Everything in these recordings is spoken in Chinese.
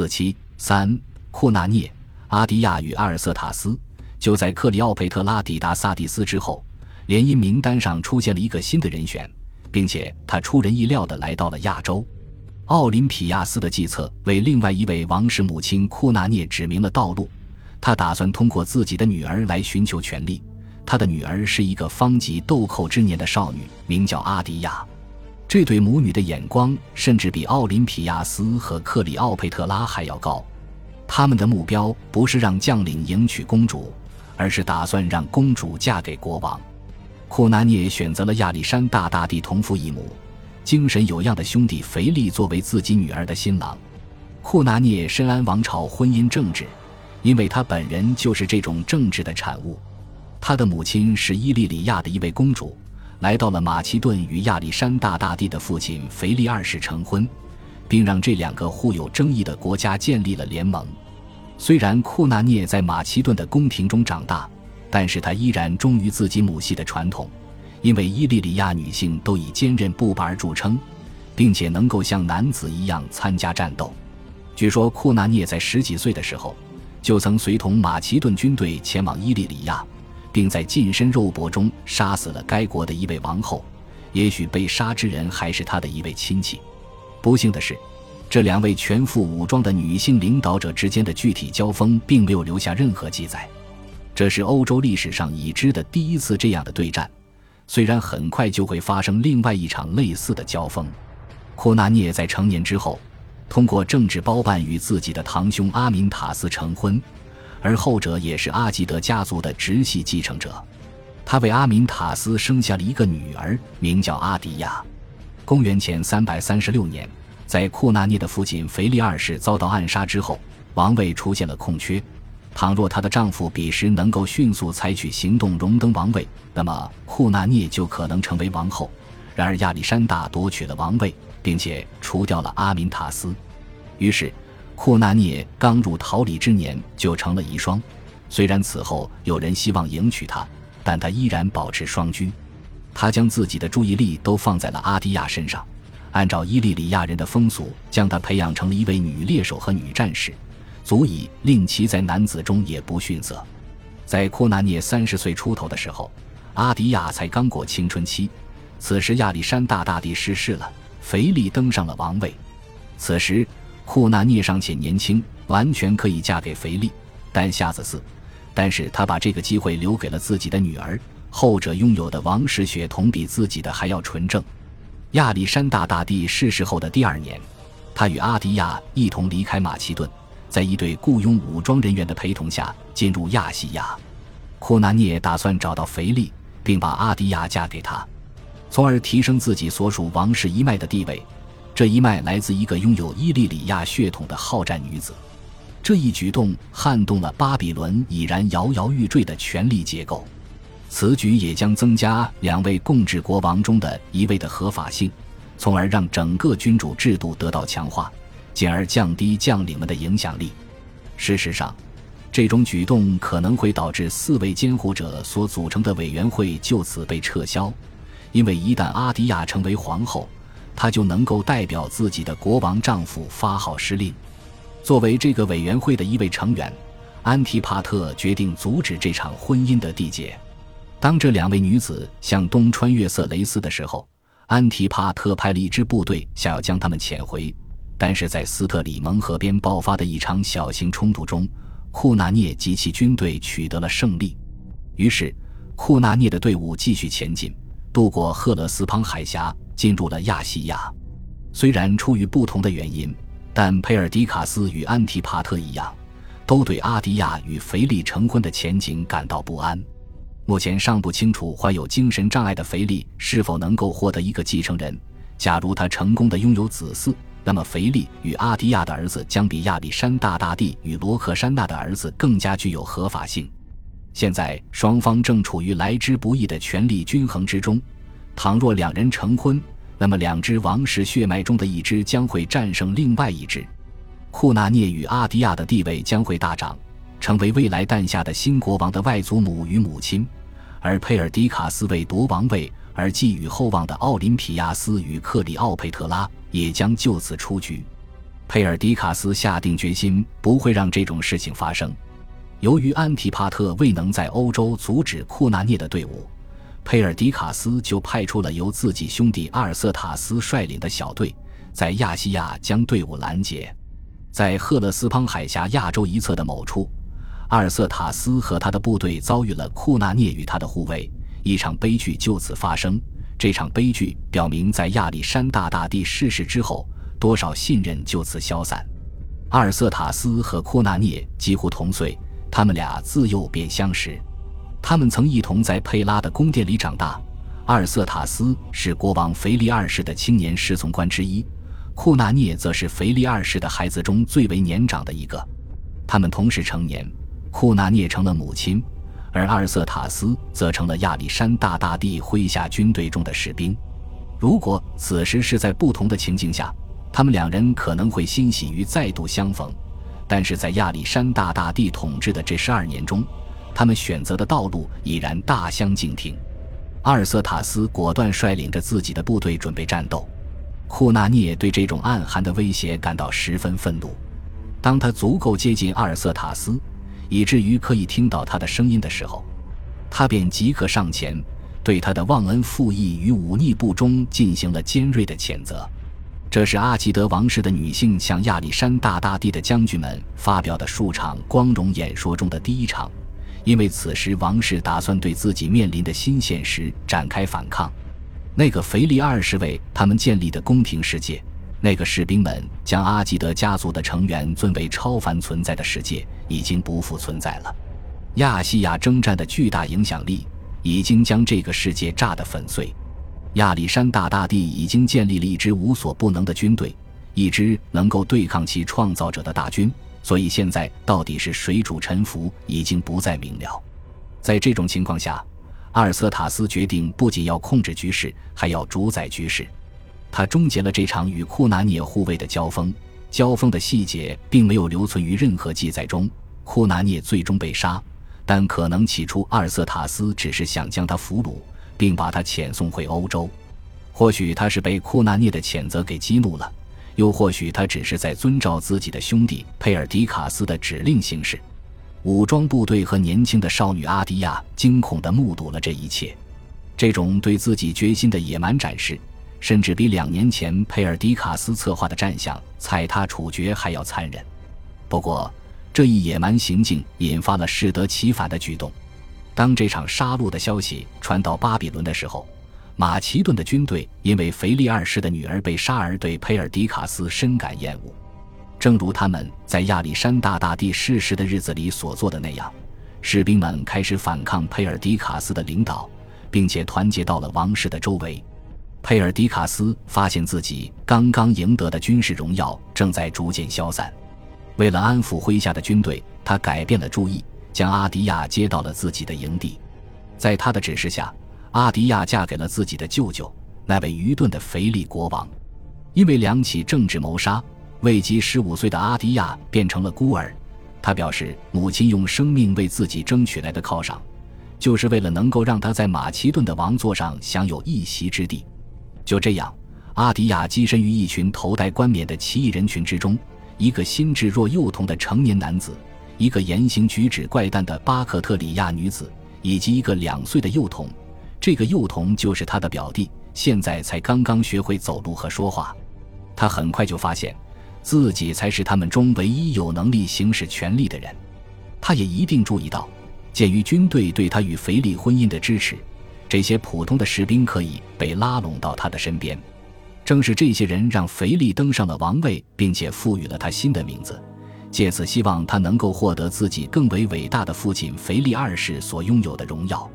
四七三，库纳涅、阿迪亚与阿尔瑟塔斯就在克里奥佩特拉抵达萨蒂斯之后，联姻名单上出现了一个新的人选，并且他出人意料地来到了亚洲。奥林匹亚斯的计策为另外一位王室母亲库纳涅指明了道路，他打算通过自己的女儿来寻求权力。他的女儿是一个方及豆蔻之年的少女，名叫阿迪亚。这对母女的眼光甚至比奥林匹亚斯和克里奥佩特拉还要高。他们的目标不是让将领迎娶公主，而是打算让公主嫁给国王。库纳涅选择了亚历山大大帝同父异母、精神有样的兄弟腓力作为自己女儿的新郎。库纳涅深谙王朝婚姻政治，因为他本人就是这种政治的产物。他的母亲是伊利里亚的一位公主。来到了马其顿，与亚历山大大帝的父亲腓力二世成婚，并让这两个互有争议的国家建立了联盟。虽然库纳涅在马其顿的宫廷中长大，但是他依然忠于自己母系的传统，因为伊利里亚女性都以坚韧不拔而著称，并且能够像男子一样参加战斗。据说库纳涅在十几岁的时候，就曾随同马其顿军队前往伊利里亚。并在近身肉搏中杀死了该国的一位王后，也许被杀之人还是他的一位亲戚。不幸的是，这两位全副武装的女性领导者之间的具体交锋并没有留下任何记载。这是欧洲历史上已知的第一次这样的对战，虽然很快就会发生另外一场类似的交锋。库纳涅在成年之后，通过政治包办与自己的堂兄阿敏塔斯成婚。而后者也是阿吉德家族的直系继承者，他为阿敏塔斯生下了一个女儿，名叫阿迪亚。公元前三百三十六年，在库纳涅的父亲腓力二世遭到暗杀之后，王位出现了空缺。倘若她的丈夫彼时能够迅速采取行动荣登王位，那么库纳涅就可能成为王后。然而亚历山大夺取了王位，并且除掉了阿敏塔斯，于是。库纳涅刚入桃李之年就成了遗孀，虽然此后有人希望迎娶她，但她依然保持双居。他将自己的注意力都放在了阿迪亚身上，按照伊利里亚人的风俗，将她培养成了一位女猎手和女战士，足以令其在男子中也不逊色。在库纳涅三十岁出头的时候，阿迪亚才刚过青春期。此时亚历山大大帝逝世了，腓力登上了王位。此时。库纳涅尚且年轻，完全可以嫁给腓力，但夏子嗣。但是他把这个机会留给了自己的女儿，后者拥有的王室血统比自己的还要纯正。亚历山大大帝逝世后的第二年，他与阿迪亚一同离开马其顿，在一队雇佣武装人员的陪同下进入亚细亚。库纳涅打算找到腓力，并把阿迪亚嫁给他，从而提升自己所属王室一脉的地位。这一脉来自一个拥有伊利里亚血统的好战女子，这一举动撼动了巴比伦已然摇摇欲坠的权力结构。此举也将增加两位共治国王中的一位的合法性，从而让整个君主制度得到强化，进而降低将领们的影响力。事实上，这种举动可能会导致四位监护者所组成的委员会就此被撤销，因为一旦阿迪亚成为皇后。她就能够代表自己的国王丈夫发号施令。作为这个委员会的一位成员，安提帕特决定阻止这场婚姻的缔结。当这两位女子向东穿越色雷斯的时候，安提帕特派了一支部队想要将他们遣回。但是在斯特里蒙河边爆发的一场小型冲突中，库纳涅及其军队取得了胜利。于是，库纳涅的队伍继续前进，渡过赫勒斯滂海峡。进入了亚细亚，虽然出于不同的原因，但佩尔迪卡斯与安提帕特一样，都对阿迪亚与腓力成婚的前景感到不安。目前尚不清楚患有精神障碍的腓力是否能够获得一个继承人。假如他成功的拥有子嗣，那么腓力与阿迪亚的儿子将比亚历山大大帝与罗克珊娜的儿子更加具有合法性。现在双方正处于来之不易的权力均衡之中。倘若两人成婚，那么两支王室血脉中的一支将会战胜另外一支，库纳涅与阿迪亚的地位将会大涨，成为未来诞下的新国王的外祖母与母亲；而佩尔迪卡斯为夺王位而寄予厚望的奥林匹亚斯与克里奥佩特拉也将就此出局。佩尔迪卡斯下定决心不会让这种事情发生。由于安提帕特未能在欧洲阻止库纳涅的队伍，佩尔迪卡斯就派出了由自己兄弟阿尔瑟塔斯率领的小队，在亚细亚将队伍拦截。在赫勒斯滂海峡亚洲一侧的某处，阿尔瑟塔斯和他的部队遭遇了库纳涅与他的护卫，一场悲剧就此发生。这场悲剧表明，在亚历山大大帝逝世之后，多少信任就此消散。阿尔瑟塔斯和库纳涅几乎同岁。他们俩自幼便相识，他们曾一同在佩拉的宫殿里长大。阿尔瑟塔斯是国王腓力二世的青年侍从官之一，库纳涅则是腓力二世的孩子中最为年长的一个。他们同时成年，库纳涅成了母亲，而阿尔瑟塔斯则成了亚历山大大帝麾下军队中的士兵。如果此时是在不同的情境下，他们两人可能会欣喜于再度相逢。但是在亚历山大大帝统治的这十二年中，他们选择的道路已然大相径庭。阿尔瑟塔斯果断率领着自己的部队准备战斗，库纳涅对这种暗含的威胁感到十分愤怒。当他足够接近阿尔瑟塔斯，以至于可以听到他的声音的时候，他便即刻上前，对他的忘恩负义与忤逆不忠进行了尖锐的谴责。这是阿吉德王室的女性向亚历山大大帝的将军们发表的数场光荣演说中的第一场，因为此时王室打算对自己面临的新现实展开反抗。那个腓力二世为他们建立的宫廷世界，那个士兵们将阿吉德家族的成员尊为超凡存在的世界，已经不复存在了。亚细亚征战的巨大影响力已经将这个世界炸得粉碎。亚历山大大帝已经建立了一支无所不能的军队，一支能够对抗其创造者的大军。所以现在到底是谁主沉浮，已经不再明了。在这种情况下，阿尔瑟塔斯决定不仅要控制局势，还要主宰局势。他终结了这场与库纳涅护卫的交锋。交锋的细节并没有留存于任何记载中。库纳涅最终被杀，但可能起初阿尔瑟塔斯只是想将他俘虏。并把他遣送回欧洲，或许他是被库纳涅的谴责给激怒了，又或许他只是在遵照自己的兄弟佩尔迪卡斯的指令行事。武装部队和年轻的少女阿迪亚惊恐地目睹了这一切，这种对自己决心的野蛮展示，甚至比两年前佩尔迪卡斯策划的战象踩踏处决还要残忍。不过，这一野蛮行径引发了适得其反的举动。当这场杀戮的消息传到巴比伦的时候，马其顿的军队因为腓力二世的女儿被杀而对佩尔迪卡斯深感厌恶，正如他们在亚历山大大帝逝世的日子里所做的那样，士兵们开始反抗佩尔迪卡斯的领导，并且团结到了王室的周围。佩尔迪卡斯发现自己刚刚赢得的军事荣耀正在逐渐消散，为了安抚麾下的军队，他改变了主意。将阿迪亚接到了自己的营地，在他的指示下，阿迪亚嫁给了自己的舅舅那位愚钝的腓力国王。因为两起政治谋杀，未及十五岁的阿迪亚变成了孤儿。他表示，母亲用生命为自己争取来的犒赏，就是为了能够让他在马其顿的王座上享有一席之地。就这样，阿迪亚跻身于一群头戴冠冕的奇异人群之中，一个心智若幼童的成年男子。一个言行举止怪诞的巴克特里亚女子，以及一个两岁的幼童，这个幼童就是他的表弟，现在才刚刚学会走路和说话。他很快就发现，自己才是他们中唯一有能力行使权力的人。他也一定注意到，鉴于军队对他与腓力婚姻的支持，这些普通的士兵可以被拉拢到他的身边。正是这些人让腓力登上了王位，并且赋予了他新的名字。借此希望他能够获得自己更为伟大的父亲腓力二世所拥有的荣耀。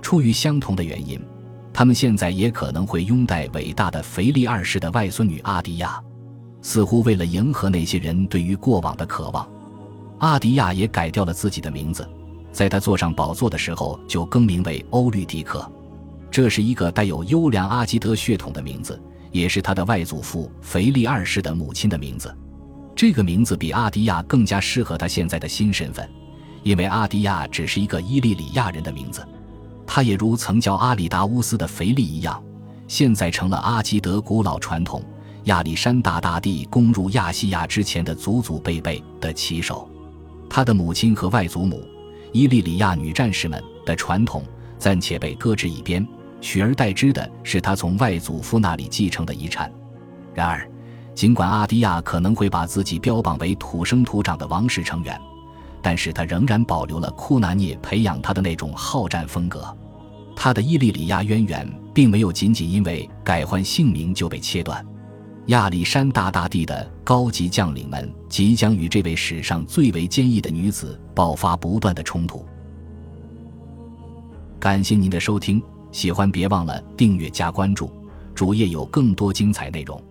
出于相同的原因，他们现在也可能会拥戴伟大的腓力二世的外孙女阿迪亚。似乎为了迎合那些人对于过往的渴望，阿迪亚也改掉了自己的名字。在他坐上宝座的时候，就更名为欧律狄克。这是一个带有优良阿基德血统的名字，也是他的外祖父腓力二世的母亲的名字。这个名字比阿迪亚更加适合他现在的新身份，因为阿迪亚只是一个伊利里亚人的名字，他也如曾叫阿里达乌斯的腓力一样，现在成了阿基德古老传统亚历山大大帝攻入亚细亚之前的祖祖辈辈的旗手。他的母亲和外祖母伊利里亚女战士们的传统暂且被搁置一边，取而代之的是他从外祖父那里继承的遗产。然而，尽管阿迪亚可能会把自己标榜为土生土长的王室成员，但是他仍然保留了库纳涅培养他的那种好战风格。他的伊利里亚渊源并没有仅仅因为改换姓名就被切断。亚历山大大帝的高级将领们即将与这位史上最为坚毅的女子爆发不断的冲突。感谢您的收听，喜欢别忘了订阅加关注，主页有更多精彩内容。